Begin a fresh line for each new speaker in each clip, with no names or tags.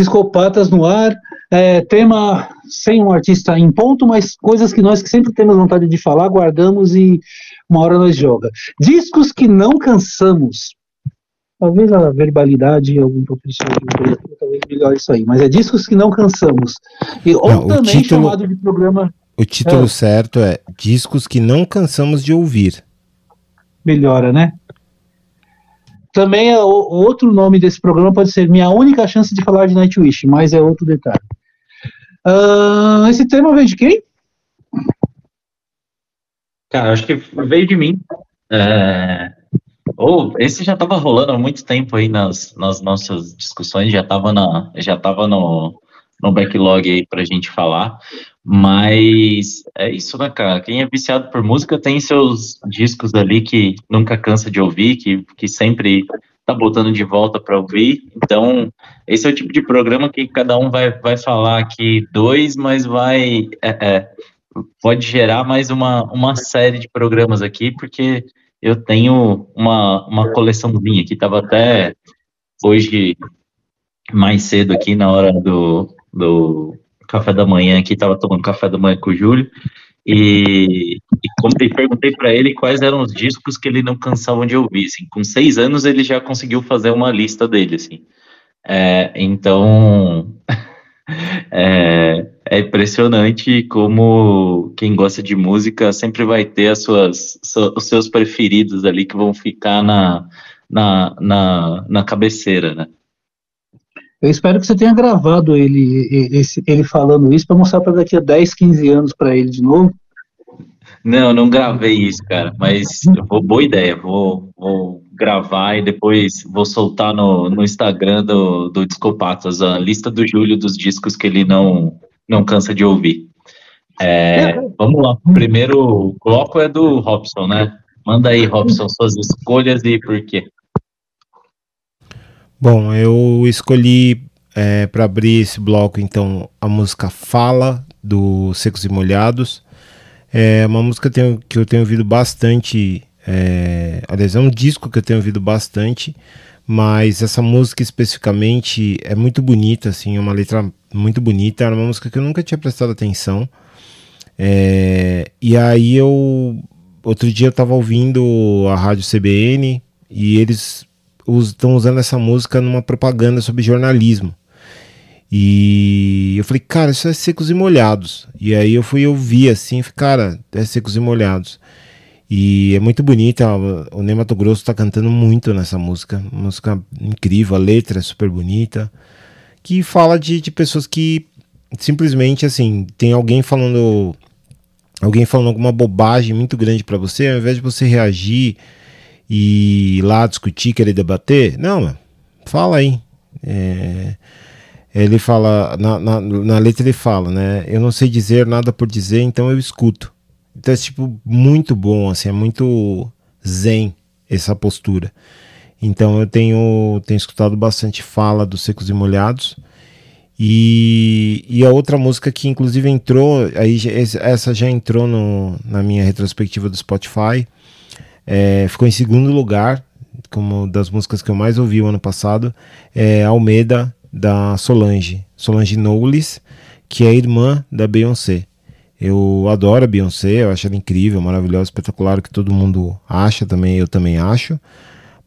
Discopatas no ar, é, tema sem um artista em ponto, mas coisas que nós que sempre temos vontade de falar, guardamos e uma hora nós joga. Discos que não cansamos. Talvez a verbalidade, algum professor de talvez melhor isso aí, mas é discos que não cansamos. E, ou não, também título, chamado de programa.
O título é, certo é Discos que não cansamos de ouvir.
Melhora, né? Também é, o, outro nome desse programa pode ser Minha Única Chance de Falar de Nightwish, mas é outro detalhe. Uh, esse tema veio de quem?
Cara, acho que veio de mim. É... Ou oh, esse já estava rolando há muito tempo aí nas, nas nossas discussões, já estava já tava no, no backlog aí para a gente falar. Mas é isso, né, cara? Quem é viciado por música tem seus discos ali que nunca cansa de ouvir, que, que sempre tá botando de volta para ouvir. Então, esse é o tipo de programa que cada um vai, vai falar aqui dois, mas vai. É, é, pode gerar mais uma, uma série de programas aqui, porque eu tenho uma, uma coleçãozinha que estava até hoje mais cedo aqui na hora do, do café da manhã aqui, estava tomando café da manhã com o Júlio, e, e perguntei para ele quais eram os discos que ele não cansava de ouvir. Assim. Com seis anos ele já conseguiu fazer uma lista dele, assim. É, então é, é, impressionante como quem gosta de música sempre vai ter as suas, os seus preferidos ali que vão ficar na, na, na, na cabeceira, né?
Eu espero que você tenha gravado ele, esse, ele falando isso para mostrar para daqui a 10, 15 anos para ele de novo.
Não, não gravei isso, cara, mas vou, boa ideia, vou, vou gravar e depois vou soltar no, no Instagram do, do Discopatas a lista do Júlio dos discos que ele não, não cansa de ouvir. É, vamos lá, primeiro bloco é do Robson, né? Manda aí, Robson, suas escolhas e por quê.
Bom, eu escolhi é, para abrir esse bloco então a música Fala do Secos e Molhados. É uma música que eu tenho, ouvido bastante. É, aliás, é um disco que eu tenho ouvido bastante, mas essa música especificamente é muito bonita, assim, é uma letra muito bonita. Era uma música que eu nunca tinha prestado atenção. É, e aí eu. Outro dia eu estava ouvindo a rádio CBN e eles estão usando essa música numa propaganda sobre jornalismo. E eu falei, cara, isso é secos e molhados. E aí eu fui ouvir assim, falei, cara, é secos e molhados. E é muito bonita, o Ney Mato Grosso tá cantando muito nessa música. Música incrível, a letra é super bonita. Que fala de, de pessoas que simplesmente assim, tem alguém falando. Alguém falando alguma bobagem muito grande para você, ao invés de você reagir e lá discutir, querer debater. Não, fala aí. É, ele fala, na, na, na, letra ele fala, né? Eu não sei dizer nada por dizer, então eu escuto. Então é tipo muito bom, assim, é muito zen essa postura. Então eu tenho, tenho escutado bastante fala dos Secos e Molhados. E, e a outra música que inclusive entrou, aí essa já entrou no, na minha retrospectiva do Spotify, é, ficou em segundo lugar, como das músicas que eu mais ouvi o ano passado, é Almeida, da Solange, Solange Knowles, que é irmã da Beyoncé. Eu adoro a Beyoncé, eu acho ela incrível, maravilhosa, espetacular, que todo mundo acha também, eu também acho.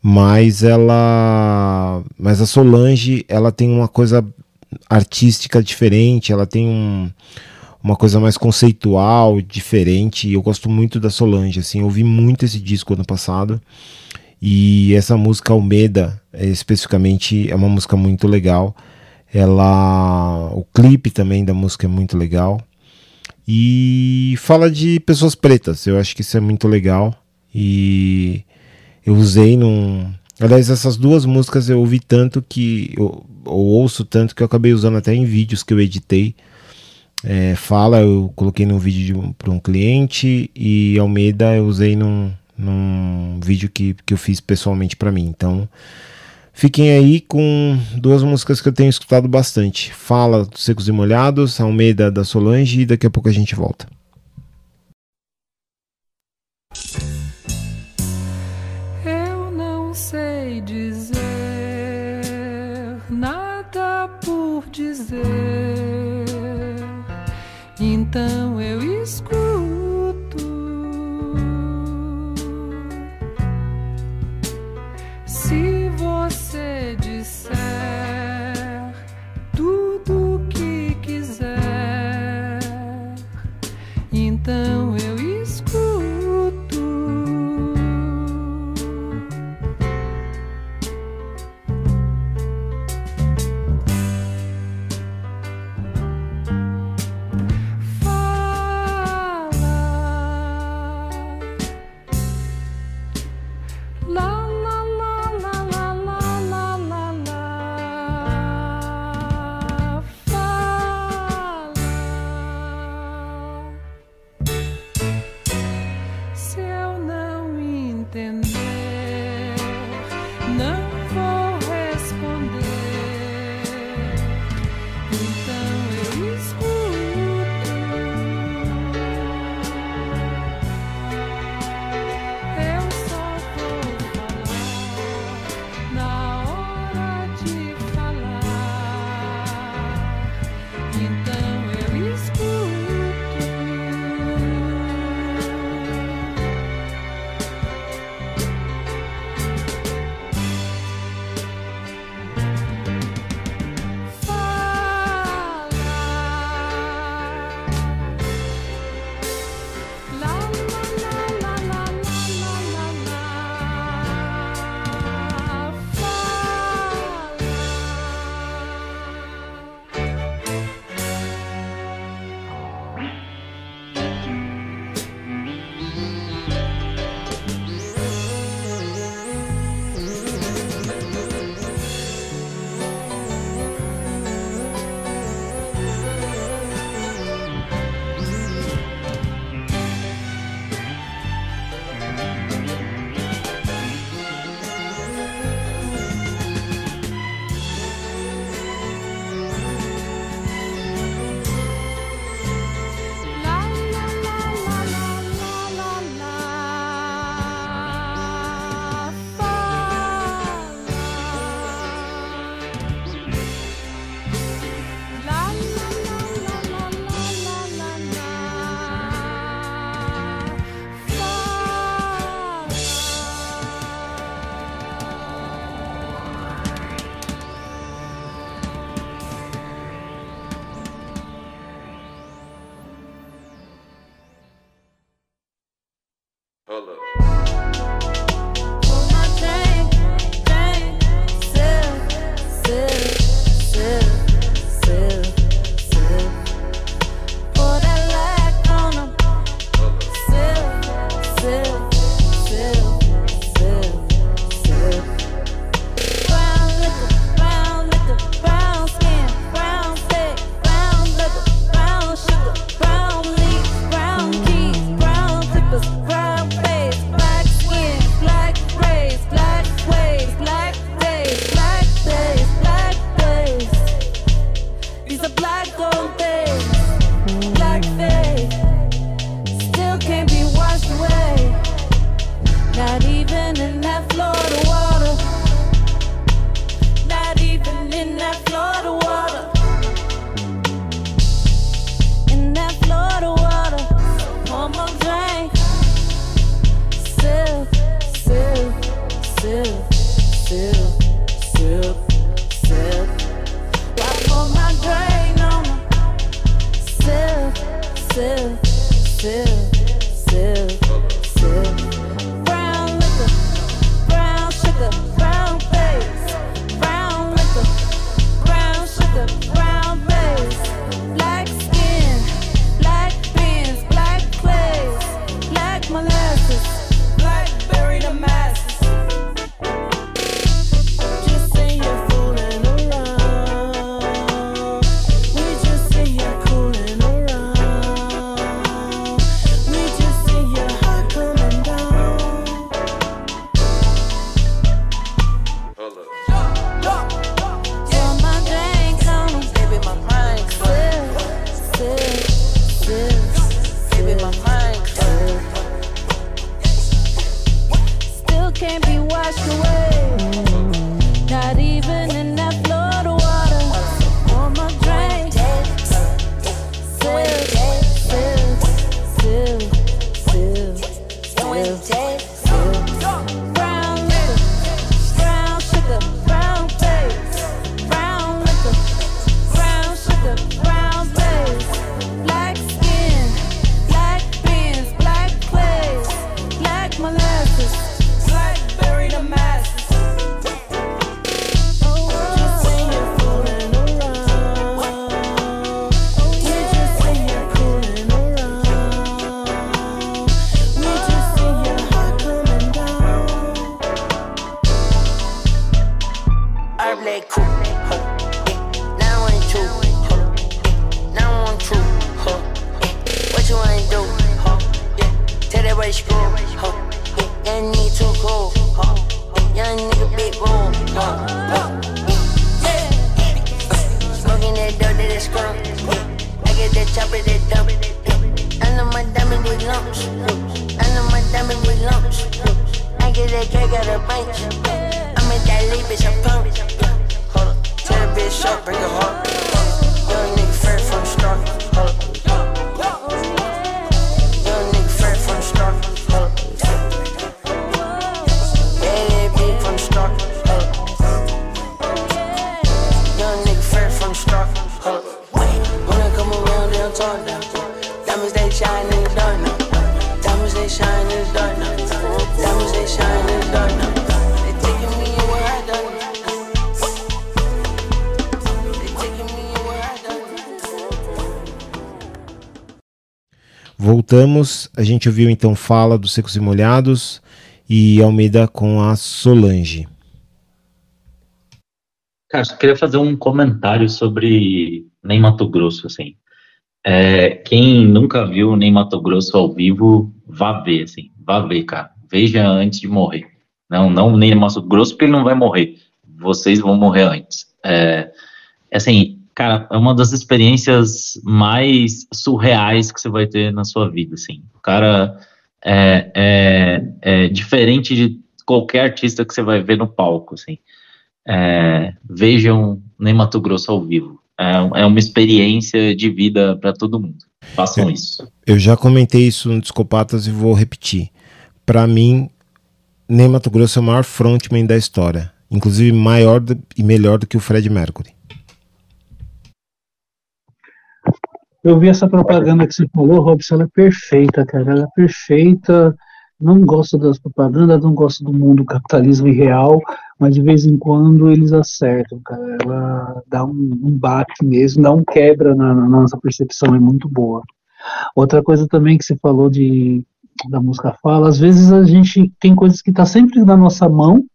Mas ela. Mas a Solange, ela tem uma coisa artística diferente, ela tem um uma coisa mais conceitual, diferente. Eu gosto muito da Solange, assim, eu ouvi muito esse disco ano passado. E essa música Almeida, especificamente, é uma música muito legal. Ela, o clipe também da música é muito legal. E fala de pessoas pretas. Eu acho que isso é muito legal. E eu usei num, Aliás, essas duas músicas eu ouvi tanto que eu, eu ouço tanto que eu acabei usando até em vídeos que eu editei é, Fala eu coloquei num vídeo para um cliente e Almeida eu usei num, num vídeo que, que eu fiz pessoalmente para mim. Então fiquem aí com duas músicas que eu tenho escutado bastante. Fala Secos e Molhados, Almeida da Solange e daqui a pouco a gente volta.
Cake out of bunch. I'm at that bitch, I'm pumped. Hold up. Tell the bitch up, bring it home.
Voltamos, a gente ouviu então Fala dos Secos e Molhados e Almeida com a Solange.
Cara, só queria fazer um comentário sobre Nem Mato Grosso, assim. É, quem nunca viu Nem Mato Grosso ao vivo, vá ver, assim. Vá ver, cara. Veja antes de morrer. Não, não Nem Mato Grosso, porque ele não vai morrer. Vocês vão morrer antes. É, assim, cara, é uma das experiências mais surreais que você vai ter na sua vida, assim. O cara é, é, é diferente de qualquer artista que você vai ver no palco, assim. É, vejam Nem Mato Grosso ao vivo. É, é uma experiência de vida para todo mundo. Façam isso.
Eu já comentei isso no Discopatas e vou repetir. Pra mim, Nem Mato Grosso é o maior frontman da história. Inclusive maior do- e melhor do que o Fred Mercury.
Eu vi essa propaganda que você falou, Robson, ela é perfeita, cara. Ela é perfeita. Não gosto das propagandas, não gosto do mundo capitalismo irreal, mas de vez em quando eles acertam, cara. Ela dá um, um baque mesmo, dá um quebra na, na nossa percepção, é muito boa. Outra coisa também que você falou de da música fala, às vezes a gente tem coisas que tá sempre na nossa mão,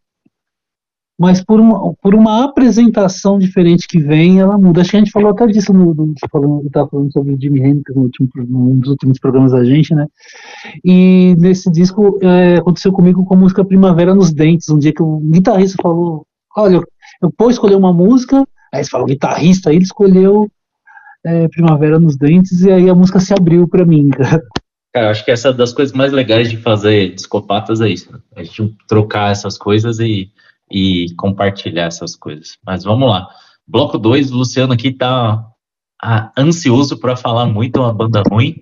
mas por uma, por uma apresentação diferente que vem, ela muda. Acho que a gente falou até disso no, no falando, eu tava falando sobre o Jimi Hendrix no último, num dos últimos programas da gente, né? E nesse disco é, aconteceu comigo com a música Primavera nos Dentes, um dia que o guitarrista falou, olha, eu, eu vou escolher uma música, aí você falou guitarrista, aí ele escolheu é, Primavera nos Dentes, e aí a música se abriu pra mim, cara.
Acho que essa é das coisas mais legais de fazer discopatas é isso. né? A gente trocar essas coisas e, e compartilhar essas coisas. Mas vamos lá. Bloco 2, o Luciano aqui tá ah, ansioso para falar muito uma banda ruim.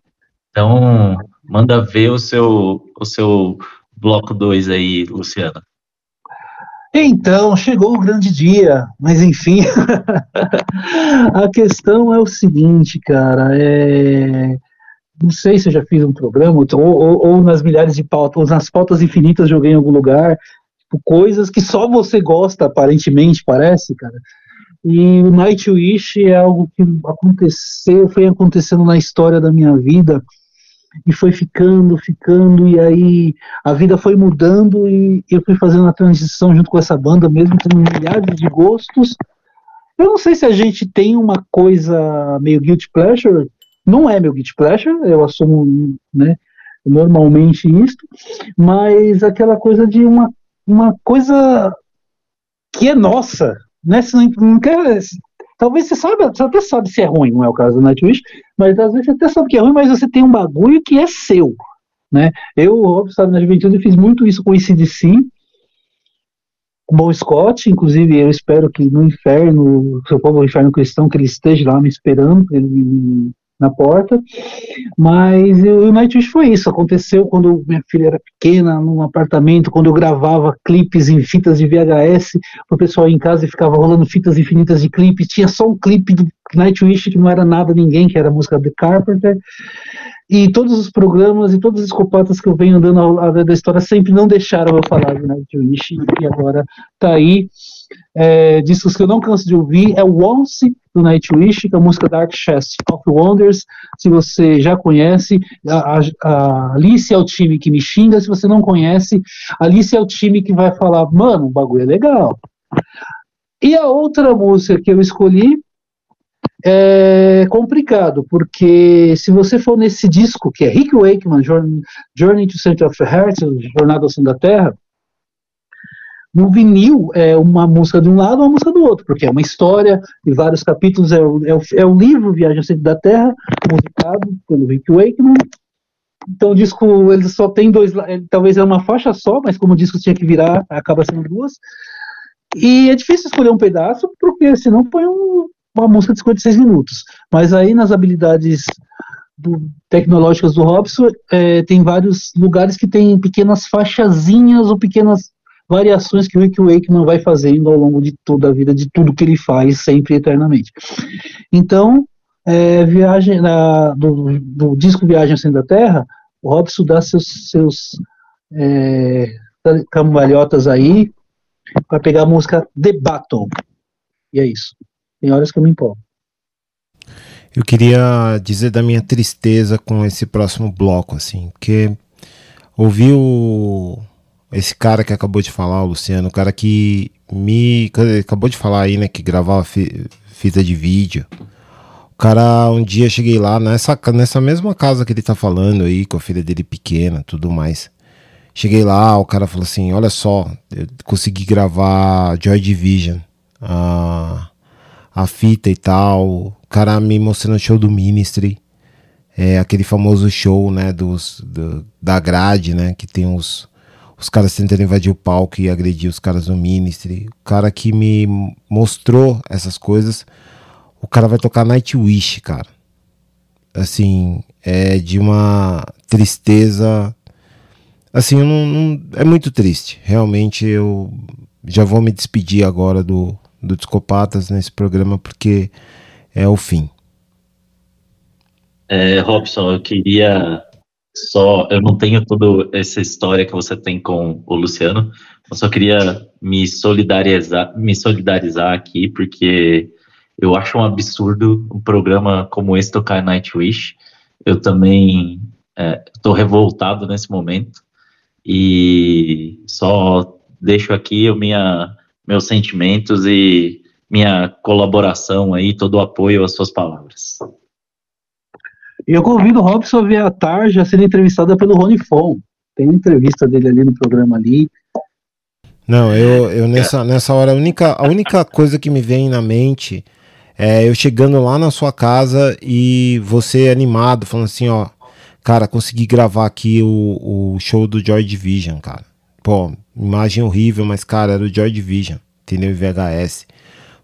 Então, manda ver o seu, o seu bloco 2 aí, Luciano.
Então, chegou o grande dia, mas enfim, a questão é o seguinte, cara, é... não sei se eu já fiz um programa, ou, ou- ou nas milhares de pautas, ou nas pautas infinitas joguei em algum lugar, tipo, coisas que só você gosta, aparentemente, parece, cara. E o Nightwish é algo que aconteceu, foi acontecendo na história da minha vida, e foi ficando, ficando, e aí a vida foi mudando e eu fui fazendo a transição junto com essa banda, mesmo tendo milhares de gostos. Eu não sei se a gente tem uma coisa meio guilty pleasure, não é meu guilty pleasure, eu assumo, né, normalmente isto, mas aquela coisa de uma, uma coisa que é nossa, né, você não, não quer, talvez você saiba, você até sabe se é ruim, não é o caso do Nightwish, mas às vezes você até sabe que é ruim, mas você tem um bagulho que é seu, né? Eu, Rob, sabe, na juventude, fiz muito isso com o ICDC, com o Scott, inclusive eu espero que no inferno, seu povo, o inferno cristão, que ele esteja lá me esperando, ele na porta, mas o Nightwish foi isso, aconteceu quando minha filha era pequena, num apartamento, quando eu gravava clipes em fitas de VHS, o pessoal em casa ficava rolando fitas infinitas de clipes, tinha só um clipe do Nightwish que não era nada ninguém, que era a música The Carpenter, e todos os programas e todos os escopatas que eu venho andando ao lado da história sempre não deixaram eu falar de Nightwish, e agora tá aí, é, discos que eu não canso de ouvir, é o Once do Nightwish, que é a música Dark Chest of Wonders, se você já conhece, a, a, Alice é o time que me xinga, se você não conhece, Alice é o time que vai falar, mano, o bagulho é legal. E a outra música que eu escolhi é complicado, porque se você for nesse disco, que é Rick Wakeman, Journey, to Center of the Heart, Jornada ao Centro da Terra, no vinil é uma música de um lado uma música do outro, porque é uma história e vários capítulos, é o, é o, é o livro Viagem ao Centro da Terra, musicado pelo Rick Wakeman. Então o disco ele só tem dois, talvez é uma faixa só, mas como o disco tinha que virar, acaba sendo duas. E é difícil escolher um pedaço, porque senão põe um- uma música de 56 minutos. Mas aí nas habilidades do- tecnológicas do Robson, é, tem vários lugares que tem pequenas faixazinhas ou pequenas variações que o Rick Wakeman vai fazendo ao longo de toda a vida, de tudo que ele faz, sempre e eternamente. Então, é, viagem na- do, do disco Viagem ao Centro da Terra, o Robson dá seus, seus é, cambalhotas aí para pegar a música The Battle. E é isso. Tem horas que eu me empolgo.
Eu queria dizer da minha tristeza com esse próximo bloco, assim, porque ouvi o, esse cara que acabou de falar, o Luciano, o cara que me acabou de falar aí, né, que gravava fi- fita de vídeo. O cara, um dia cheguei lá nessa, nessa mesma casa que ele tá falando aí, com a filha dele pequena, tudo mais. Cheguei lá, o cara falou assim: Olha só, eu consegui gravar Joy Division, a, a fita e tal. O cara me mostrando o show do Ministry, é aquele famoso show, né, dos, do- da grade, né, que tem os, os caras tentando invadir o palco e agredir os caras do Ministry. O cara que me mostrou essas coisas, o cara vai tocar Nightwish, cara. Assim, é de uma tristeza assim, eu não, não- é muito triste. Realmente eu já vou me despedir agora do, do Discopatas nesse programa porque é o fim.
É, Robson, eu queria só. Eu não tenho toda essa história que você tem com o Luciano, eu só queria me solidarizar, me solidarizar aqui, porque eu acho um absurdo um programa como esse tocar Nightwish. Eu também estou revoltado nesse momento e só deixo aqui minha, meus sentimentos e minha colaboração aí, todo o apoio às suas palavras.
Eu convido o Robson a ver a Tarja sendo entrevistada pelo Rony Fon. Tem uma entrevista dele ali no programa ali.
Não, eu, eu nessa, nessa hora, a única, a única coisa que me vem na mente é eu chegando lá na sua casa e você animado, falando assim, ó, cara, consegui gravar aqui o, o show do Joy Division, cara. Pô, imagem horrível, mas, cara, era o Joy Division, entendeu? VHS.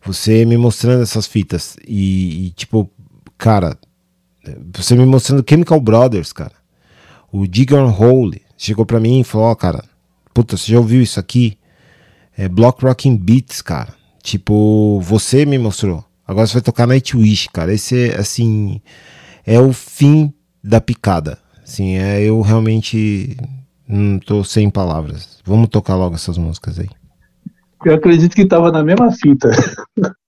Você me mostrando essas fitas e, e, tipo, cara, você me mostrando Chemical Brothers, cara. O Digger Hole chegou pra mim e falou, ó, cara, puta, você já ouviu isso aqui? É Block Rocking Beats, cara. Tipo, você me mostrou. Agora você vai tocar Nightwish, cara. Esse é, assim, é o fim da picada. Assim, é, eu realmente não tô sem palavras. Vamos tocar logo essas músicas aí.
Eu acredito que tava na mesma fita.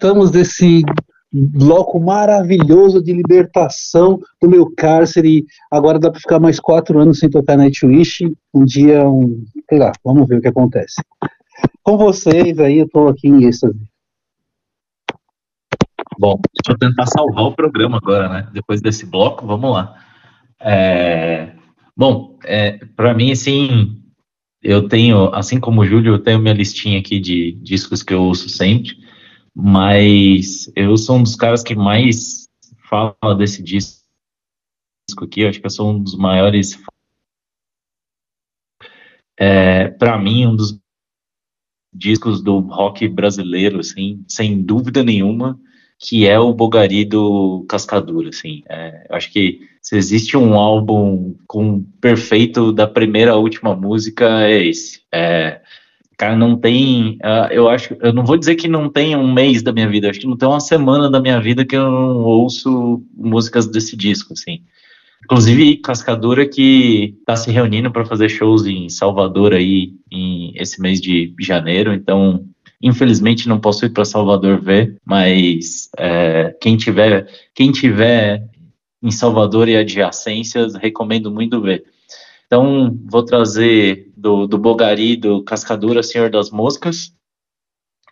Voltamos desse bloco maravilhoso de libertação do meu cárcere. Agora dá para ficar mais quatro anos sem tocar Nightwish. Um dia, um, sei lá, vamos ver o que acontece. Com vocês aí, eu estou aqui em êxtase.
Bom, deixa eu tentar salvar o programa agora, né? Depois desse bloco, vamos lá. É, Bom, é, para mim, assim, eu tenho, assim como o Júlio, eu tenho minha listinha aqui de discos que eu ouço sempre, mas eu sou um dos caras que mais fala desse disco aqui, eu acho que eu sou um dos maiores. É, para mim, um dos discos do rock brasileiro, assim, sem dúvida nenhuma, que é o Bogari do Cascadura, assim. É, eu acho que se existe um álbum com perfeito da primeira à última música, é esse. É, cara, não tem, uh, eu acho, eu não vou dizer que não tem um mês da minha vida, acho que não tem uma semana da minha vida que eu não ouço músicas desse disco, assim. Inclusive, Cascadura que está se reunindo para fazer shows em Salvador aí em esse mês de janeiro, então Infelizmente não posso ir para Salvador ver, mas é, quem tiver quem tiver em Salvador e adjacências recomendo muito ver. Então vou trazer do, do Bogari, do Cascadura, Senhor das Moscas.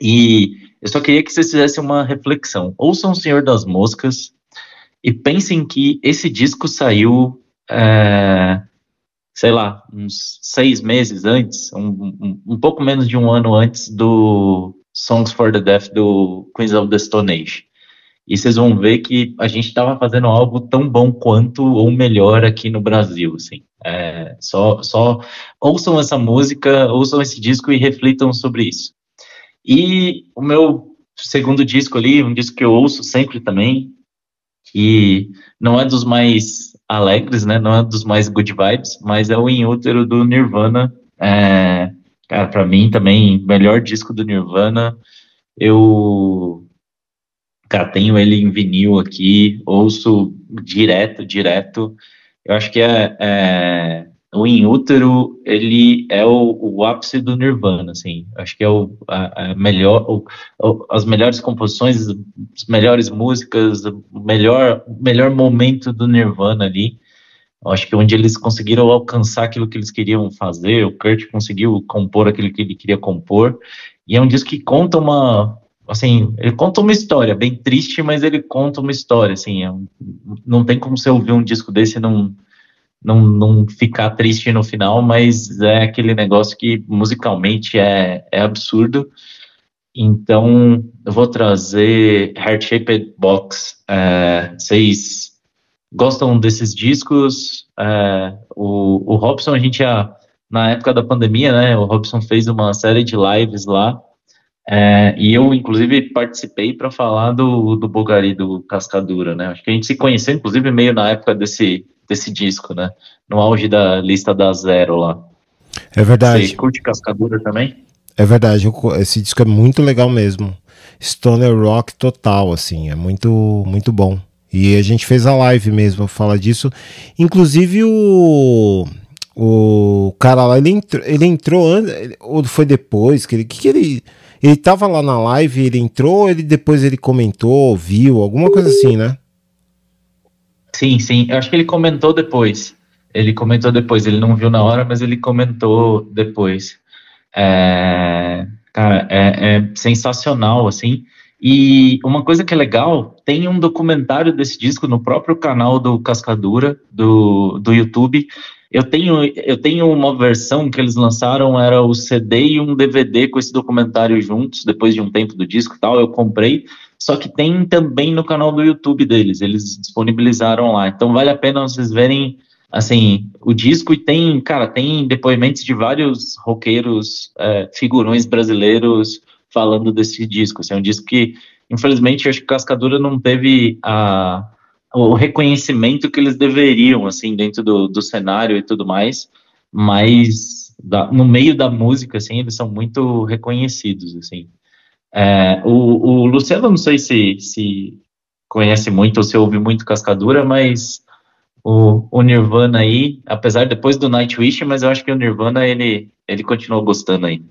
E eu só queria que vocês fizessem uma reflexão. Ouçam o Senhor das Moscas e pensem que esse disco saiu é, sei lá, uns seis meses antes, um, um, um, pouco menos de um ano antes do Songs for the Deaf do Queens of the Stone Age. E vocês vão ver que a gente estava fazendo algo tão bom quanto ou melhor aqui no Brasil, assim. É, só, só ouçam essa música, ouçam esse disco e reflitam sobre isso. E o meu segundo disco ali, um disco que eu ouço sempre também, que não é dos mais alegres, né? Não é dos mais good vibes, mas é o In Útero do Nirvana. É, cara, para mim também, melhor disco do Nirvana. Eu, cara, tenho ele em vinil aqui, ouço direto, direto. Eu acho que é, é o In Útero, ele é o, o, ápice do Nirvana, assim. Acho que é o, a, a melhor, o, as melhores composições, as melhores músicas, o melhor, melhor momento do Nirvana ali. Acho que onde eles conseguiram alcançar aquilo que eles queriam fazer, o Kurt conseguiu compor aquilo que ele queria compor. E é um disco que conta uma, assim, ele conta uma história bem triste, mas ele conta uma história, assim, é um, não tem como você ouvir um disco desse e não não, não ficar triste no final, mas é aquele negócio que musicalmente é, é absurdo. Então, eu vou trazer Heart Shaped Box. É, vocês gostam desses discos? É, o, o Robson, a gente já, na época da pandemia, né, o Robson fez uma série de lives lá, é, e eu, inclusive, participei para falar do, do Bogari, do Cascadura, né? Acho que a gente se conheceu, inclusive, meio na época desse, desse disco, né? No auge da lista da Zero lá.
É verdade.
Você curte Cascadura também?
É verdade, esse disco é muito legal mesmo. Stoner Rock total, assim, é muito, muito bom. E a gente fez a live mesmo, fala disso. Inclusive o o cara lá, ele entrou, ele entrou antes, ou foi depois, que ele, que, que ele, ele tava lá na live, ele entrou, ele depois ele comentou, viu, alguma coisa assim, né?
Sim, sim. Eu acho que ele comentou depois. Ele comentou depois. Ele não viu na hora, mas ele comentou depois. É, cara, é, é sensacional, assim. E uma coisa que é legal, tem um documentário desse disco no próprio canal do Cascadura, do, do YouTube. Eu tenho, eu tenho uma versão que eles lançaram, era o CD e um DVD com esse documentário juntos, depois de um tempo do disco e tal, eu comprei. Só que tem também no canal do YouTube deles, eles disponibilizaram lá. Então vale a pena vocês verem assim o disco e tem, cara, tem depoimentos de vários roqueiros, é, figurões brasileiros falando desse disco. Assim, é um disco que, infelizmente, acho que Cascadura não teve a, o reconhecimento que eles deveriam, assim, dentro do, do cenário e tudo mais. Mas da, no meio da música, assim, eles são muito reconhecidos, assim. É, o, o, Luciano, não sei se, se conhece muito ou se ouve muito Cascadura, mas o, o, Nirvana aí, apesar depois do Nightwish, mas eu acho que o Nirvana ele, ele continuou gostando aí.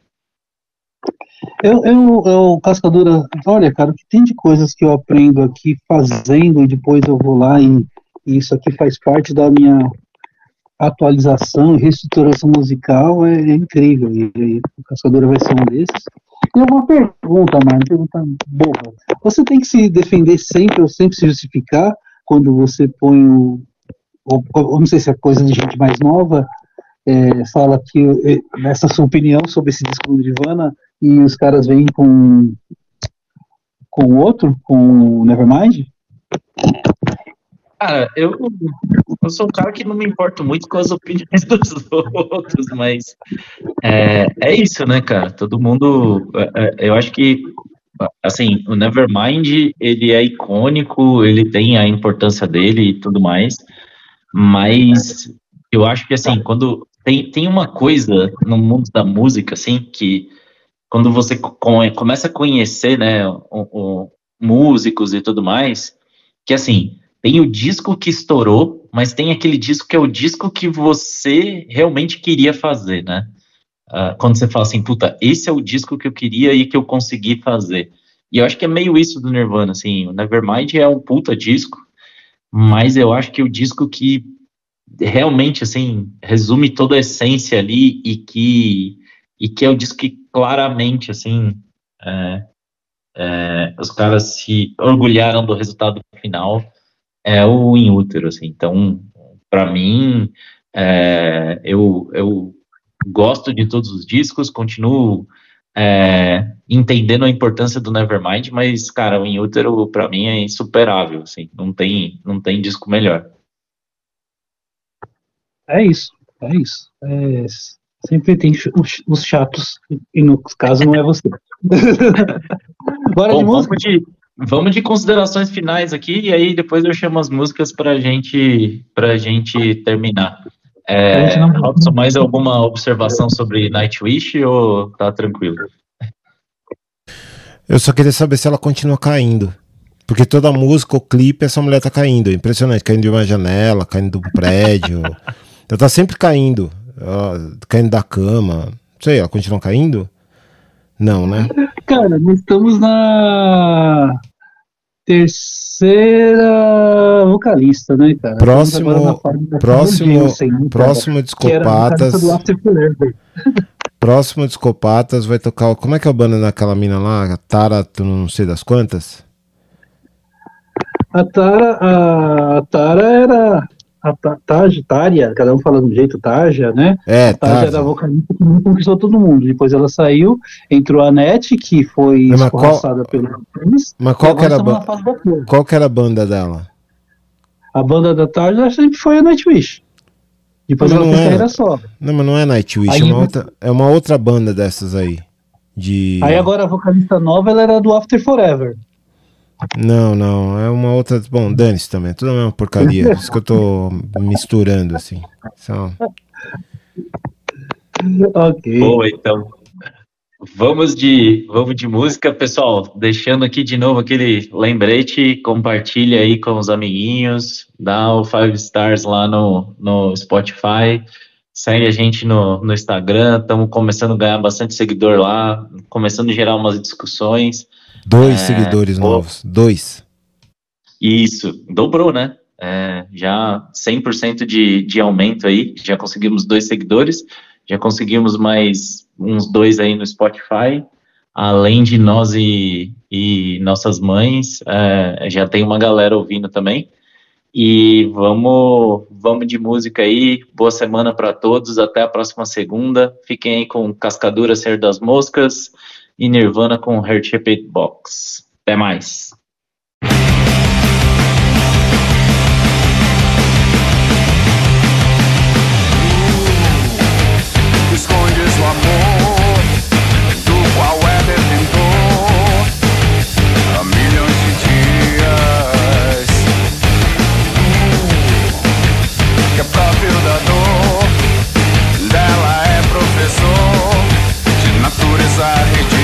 Eu, eu, eu, Cascadura, olha, cara, o que tem de coisas que eu aprendo aqui fazendo e depois eu vou lá e, e isso aqui faz parte da minha atualização e reestruturação musical é, é incrível. E, e o Cascadura vai ser um desses. E uma pergunta, uma pergunta boba. Você tem que se defender sempre ou sempre se justificar quando você põe o. Ou, ou não sei se é coisa de gente mais nova, é, fala que é, essa sua opinião sobre esse disco do Nirvana e os caras vêm com com o outro, com Nevermind?
Cara, eu, eu sou um cara que não me importo muito com as opiniões dos outros, mas é, é isso, né, cara? Todo mundo. é, é, eu acho que, assim, o Nevermind, ele é icônico, ele tem a importância dele e tudo mais, mas eu acho que, assim, quando. Tem, tem uma coisa no mundo da música, assim, que quando você co- começa a conhecer, né, o, o- músicos e tudo mais, que assim, tem o disco que estourou, mas tem aquele disco que é o disco que você realmente queria fazer, né? Ah, quando você fala assim, puta, esse é o disco que eu queria e que eu consegui fazer. E eu acho que é meio isso do Nirvana, assim, o Nevermind é um puta disco, mas eu acho que o disco que realmente, assim, resume toda a essência ali e que, e que é o disco que claramente, assim, é, é, os caras se orgulharam do resultado final, é o In Útero, assim. Então, para mim, é, eu, eu gosto de todos os discos, continuo é, entendendo a importância do Nevermind, mas, cara, o In Útero, para mim, é insuperável, assim. Não tem, não tem disco melhor.
É isso, é isso. É, sempre tem os, os chatos, e no caso não é você. Bora de
Bom,
música?
vamos de, vamos de considerações finais aqui, e aí depois eu chamo as músicas pra gente, pra gente terminar. É,
A não-
Robson, mais alguma observação sobre Nightwish ou tá tranquilo?
Eu só queria saber se ela continua caindo. Porque toda música, o clipe, essa mulher tá caindo. É impressionante, caindo de uma janela, caindo de um prédio. ela tá sempre caindo. Ó, caindo da cama. Não sei, ela continua caindo? Não, né?
Cara, nós estamos na terceira vocalista, né, cara?
Próximo- próximo-
Jensen?
Próximo Discopatas. Próximo Discopatas vai tocar. Como é que é a banda daquela mina lá? A Tara, tu não sei das quantas?
A Tara, a, a Tara era a Ta- Taj, Tária, cada um falando um jeito, Taja, né?
É,
A Taja
Tara.
era a vocalista que não conquistou todo mundo. Depois ela saiu, entrou a Net, que foi
Mas qual-
escorraçada pelo Chris,
Mas qual que era a
estamos na
banda?
fase da flor.
Qual que era a banda dela?
A banda da Taja sempre foi a Nightwish. Depois
Mas
ela
não
fez
é.
carreira solo.
Não, mas não é Nightwish,
Aí-
é uma outra, é uma outra banda dessas aí. De.
Aí agora a vocalista nova ela era do After Forever.
Não, não, é uma outra. Bom, dane-se também, é tudo a mesma porcaria. Por isso que eu tô misturando assim. Só-
Ok.
Boa, então. Vamos de, vamos de música, pessoal. Deixando aqui de novo aquele lembrete, compartilha aí com os amiguinhos, dá o five stars lá no, no Spotify, segue a gente no, no Instagram, estamos começando a ganhar bastante seguidor lá, começando a gerar umas discussões.
Dois
É,
seguidores
pô.
novos. Dois.
Isso, dobrou, né? É, já 100% de, de aumento aí, já conseguimos dois seguidores, já conseguimos mais uns dois aí no Spotify, além de nós e, e nossas mães, é, já tem uma galera ouvindo também. E vamos, vamos de música aí, boa semana para todos, até a próxima segunda. Fiquem aí com Cascadura Ser das Moscas e Nirvana com Heart Shaped Box. Até mais.
I hate you.